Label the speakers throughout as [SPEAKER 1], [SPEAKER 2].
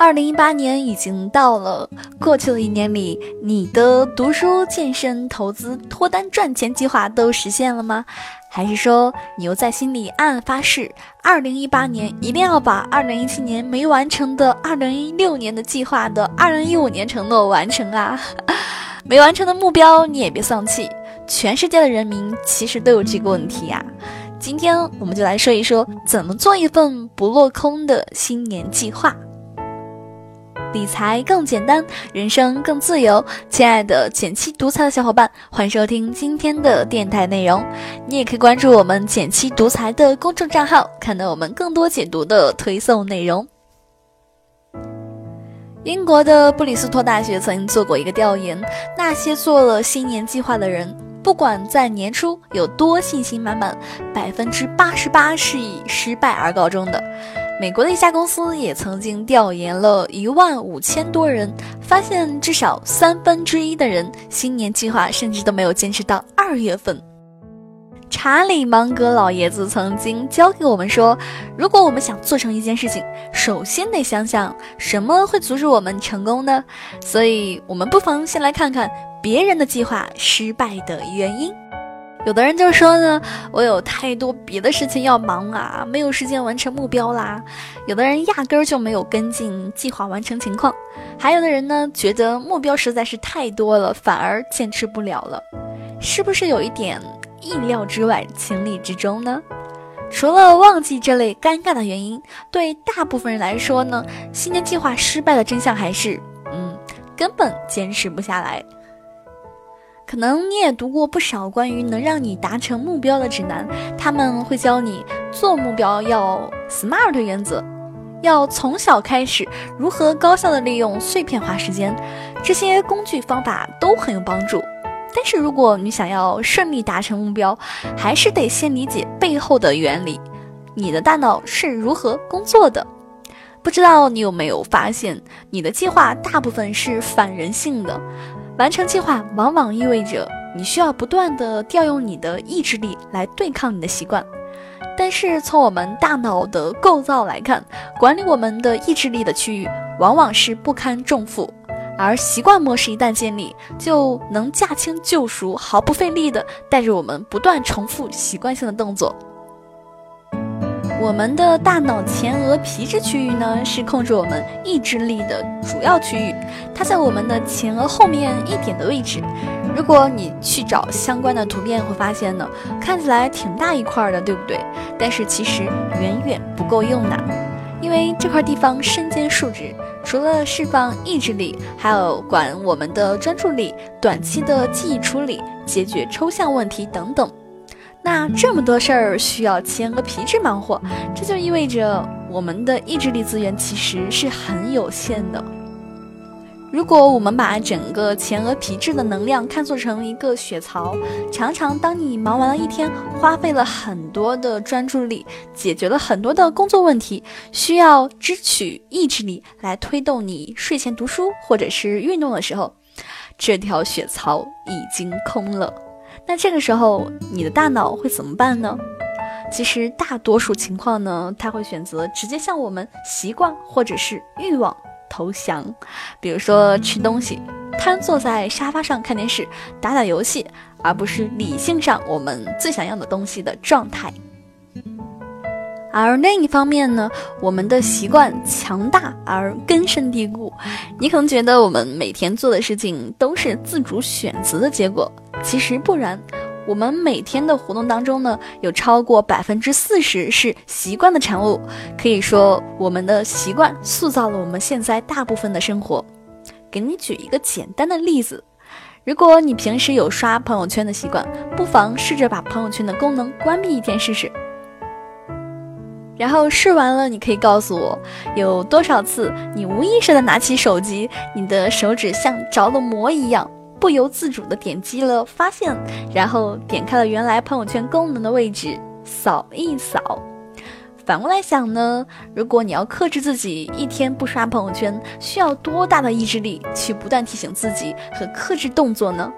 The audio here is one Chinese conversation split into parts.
[SPEAKER 1] 二零一八年已经到了，过去的一年里，你的读书、健身、投资、脱单、赚钱计划都实现了吗？还是说你又在心里暗暗发誓，二零一八年一定要把二零一七年没完成的、二零一六年的计划的二零一五年承诺完成啊？没完成的目标你也别丧气，全世界的人民其实都有这个问题呀。今天我们就来说一说，怎么做一份不落空的新年计划。理财更简单，人生更自由。亲爱的减七独裁的小伙伴，欢迎收听今天的电台内容。你也可以关注我们减七独裁的公众账号，看到我们更多解读的推送内容。英国的布里斯托大学曾经做过一个调研，那些做了新年计划的人，不管在年初有多信心满满，百分之八十八是以失败而告终的。美国的一家公司也曾经调研了一万五千多人，发现至少三分之一的人新年计划甚至都没有坚持到二月份。查理芒格老爷子曾经教给我们说，如果我们想做成一件事情，首先得想想什么会阻止我们成功呢？所以，我们不妨先来看看别人的计划失败的原因。有的人就说呢，我有太多别的事情要忙啊，没有时间完成目标啦。有的人压根儿就没有跟进计划完成情况，还有的人呢，觉得目标实在是太多了，反而坚持不了了。是不是有一点意料之外、情理之中呢？除了忘记这类尴尬的原因，对大部分人来说呢，新年计划失败的真相还是，嗯，根本坚持不下来。可能你也读过不少关于能让你达成目标的指南，他们会教你做目标要 SMART 原则，要从小开始，如何高效的利用碎片化时间，这些工具方法都很有帮助。但是如果你想要顺利达成目标，还是得先理解背后的原理，你的大脑是如何工作的。不知道你有没有发现，你的计划大部分是反人性的。完成计划往往意味着你需要不断的调用你的意志力来对抗你的习惯，但是从我们大脑的构造来看，管理我们的意志力的区域往往是不堪重负，而习惯模式一旦建立，就能驾轻就熟，毫不费力的带着我们不断重复习惯性的动作。我们的大脑前额皮质区域呢，是控制我们意志力的主要区域，它在我们的前额后面一点的位置。如果你去找相关的图片，会发现呢，看起来挺大一块的，对不对？但是其实远远不够用的，因为这块地方身兼数职，除了释放意志力，还有管我们的专注力、短期的记忆处理、解决抽象问题等等。那这么多事儿需要前额皮质忙活，这就意味着我们的意志力资源其实是很有限的。如果我们把整个前额皮质的能量看作成一个血槽，常常当你忙完了一天，花费了很多的专注力，解决了很多的工作问题，需要支取意志力来推动你睡前读书或者是运动的时候，这条血槽已经空了。那这个时候，你的大脑会怎么办呢？其实大多数情况呢，他会选择直接向我们习惯或者是欲望投降，比如说吃东西，瘫坐在沙发上看电视、打打游戏，而不是理性上我们最想要的东西的状态。而另一方面呢，我们的习惯强大而根深蒂固，你可能觉得我们每天做的事情都是自主选择的结果，其实不然。我们每天的活动当中呢，有超过百分之四十是习惯的产物，可以说我们的习惯塑造了我们现在大部分的生活。给你举一个简单的例子，如果你平时有刷朋友圈的习惯，不妨试着把朋友圈的功能关闭一天试试。然后试完了，你可以告诉我有多少次你无意识的拿起手机，你的手指像着了魔一样，不由自主的点击了发现，然后点开了原来朋友圈功能的位置，扫一扫。反过来想呢，如果你要克制自己一天不刷朋友圈，需要多大的意志力去不断提醒自己和克制动作呢？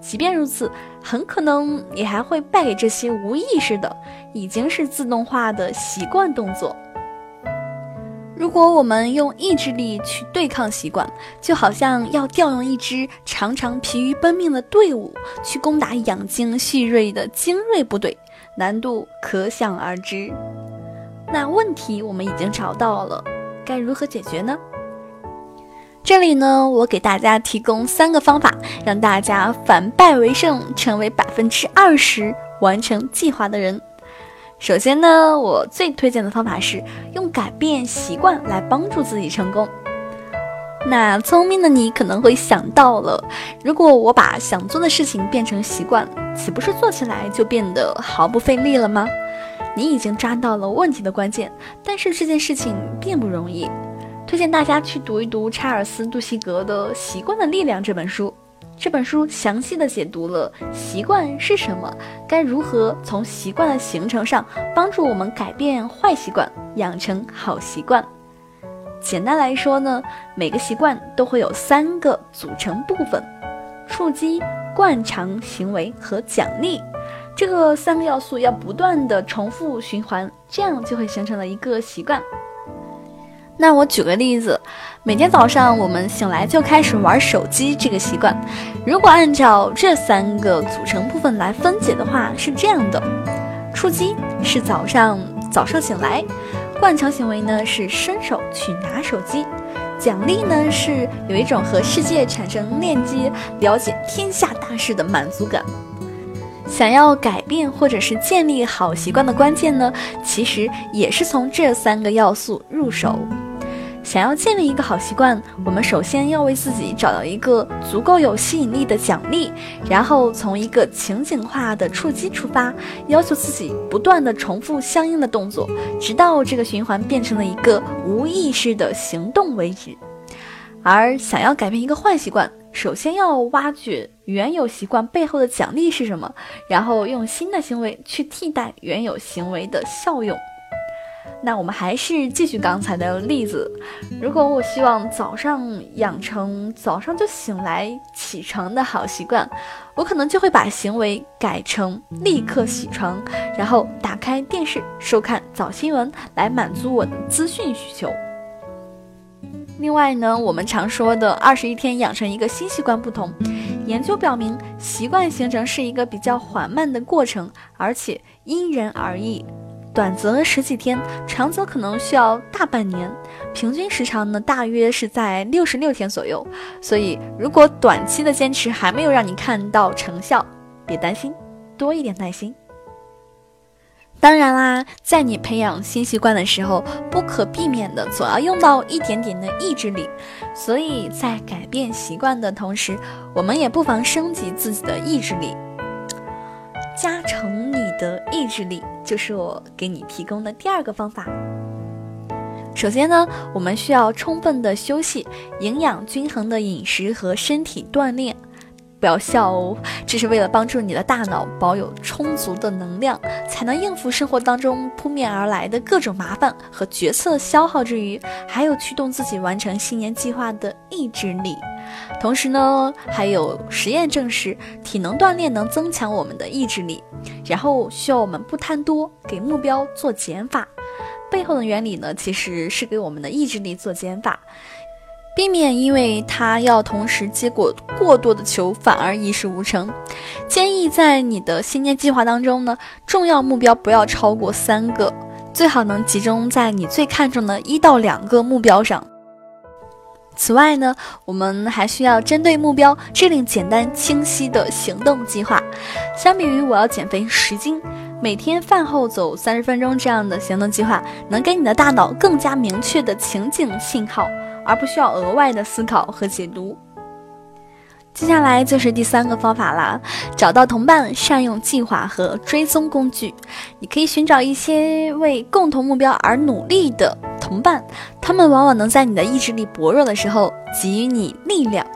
[SPEAKER 1] 即便如此，很可能你还会败给这些无意识的、已经是自动化的习惯动作。如果我们用意志力去对抗习惯，就好像要调用一支常常疲于奔命的队伍去攻打养精蓄锐的精锐部队，难度可想而知。那问题我们已经找到了，该如何解决呢？这里呢，我给大家提供三个方法，让大家反败为胜，成为百分之二十完成计划的人。首先呢，我最推荐的方法是用改变习惯来帮助自己成功。那聪明的你可能会想到了，如果我把想做的事情变成习惯，岂不是做起来就变得毫不费力了吗？你已经抓到了问题的关键，但是这件事情并不容易。推荐大家去读一读查尔斯·杜西格的《习惯的力量》这本书。这本书详细的解读了习惯是什么，该如何从习惯的形成上帮助我们改变坏习惯，养成好习惯。简单来说呢，每个习惯都会有三个组成部分：触击、惯常行为和奖励。这个三个要素要不断的重复循环，这样就会形成了一个习惯。那我举个例子，每天早上我们醒来就开始玩手机这个习惯，如果按照这三个组成部分来分解的话，是这样的：触机是早上早上醒来，惯常行为呢是伸手去拿手机，奖励呢是有一种和世界产生链接、了解天下大事的满足感。想要改变或者是建立好习惯的关键呢，其实也是从这三个要素入手。想要建立一个好习惯，我们首先要为自己找到一个足够有吸引力的奖励，然后从一个情景化的触机出发，要求自己不断的重复相应的动作，直到这个循环变成了一个无意识的行动为止。而想要改变一个坏习惯，首先要挖掘原有习惯背后的奖励是什么，然后用新的行为去替代原有行为的效用。那我们还是继续刚才的例子，如果我希望早上养成早上就醒来起床的好习惯，我可能就会把行为改成立刻起床，然后打开电视收看早新闻来满足我的资讯需求。另外呢，我们常说的二十一天养成一个新习惯不同，研究表明习惯形成是一个比较缓慢的过程，而且因人而异。短则十几天，长则可能需要大半年，平均时长呢大约是在六十六天左右。所以，如果短期的坚持还没有让你看到成效，别担心，多一点耐心。当然啦，在你培养新习惯的时候，不可避免的总要用到一点点的意志力。所以在改变习惯的同时，我们也不妨升级自己的意志力。的意志力，就是我给你提供的第二个方法。首先呢，我们需要充分的休息、营养均衡的饮食和身体锻炼。不要笑哦，这是为了帮助你的大脑保有充足的能量，才能应付生活当中扑面而来的各种麻烦和决策消耗之余，还有驱动自己完成新年计划的意志力。同时呢，还有实验证实，体能锻炼能增强我们的意志力。然后需要我们不贪多，给目标做减法。背后的原理呢，其实是给我们的意志力做减法，避免因为它要同时接过过多的球，反而一事无成。建议在你的新年计划当中呢，重要目标不要超过三个，最好能集中在你最看重的一到两个目标上。此外呢，我们还需要针对目标制定简单清晰的行动计划。相比于我要减肥十斤，每天饭后走三十分钟这样的行动计划，能给你的大脑更加明确的情景信号，而不需要额外的思考和解读。接下来就是第三个方法啦，找到同伴，善用计划和追踪工具。你可以寻找一些为共同目标而努力的同伴，他们往往能在你的意志力薄弱的时候给予你力量。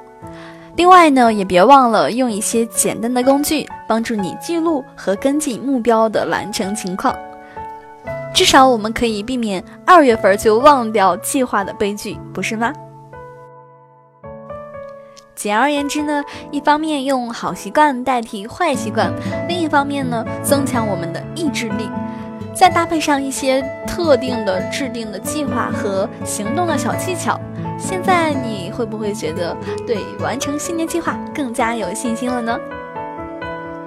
[SPEAKER 1] 另外呢，也别忘了用一些简单的工具，帮助你记录和跟进目标的完成情况。至少我们可以避免二月份就忘掉计划的悲剧，不是吗？简而言之呢，一方面用好习惯代替坏习惯，另一方面呢，增强我们的意志力。再搭配上一些特定的制定的计划和行动的小技巧，现在你会不会觉得对完成新年计划更加有信心了呢？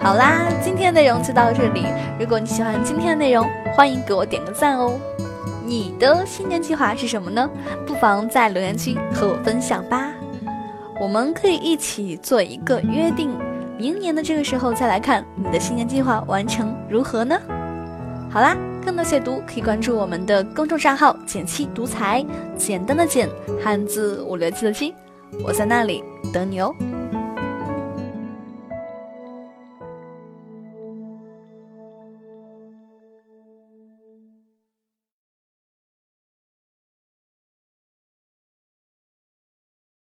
[SPEAKER 1] 好啦，今天的内容就到这里。如果你喜欢今天的内容，欢迎给我点个赞哦。你的新年计划是什么呢？不妨在留言区和我分享吧。我们可以一起做一个约定，明年的这个时候再来看你的新年计划完成如何呢？好啦，更多解读可以关注我们的公众账号“简七独裁”，简单的简，汉字五六七的七，我在那里等你哦。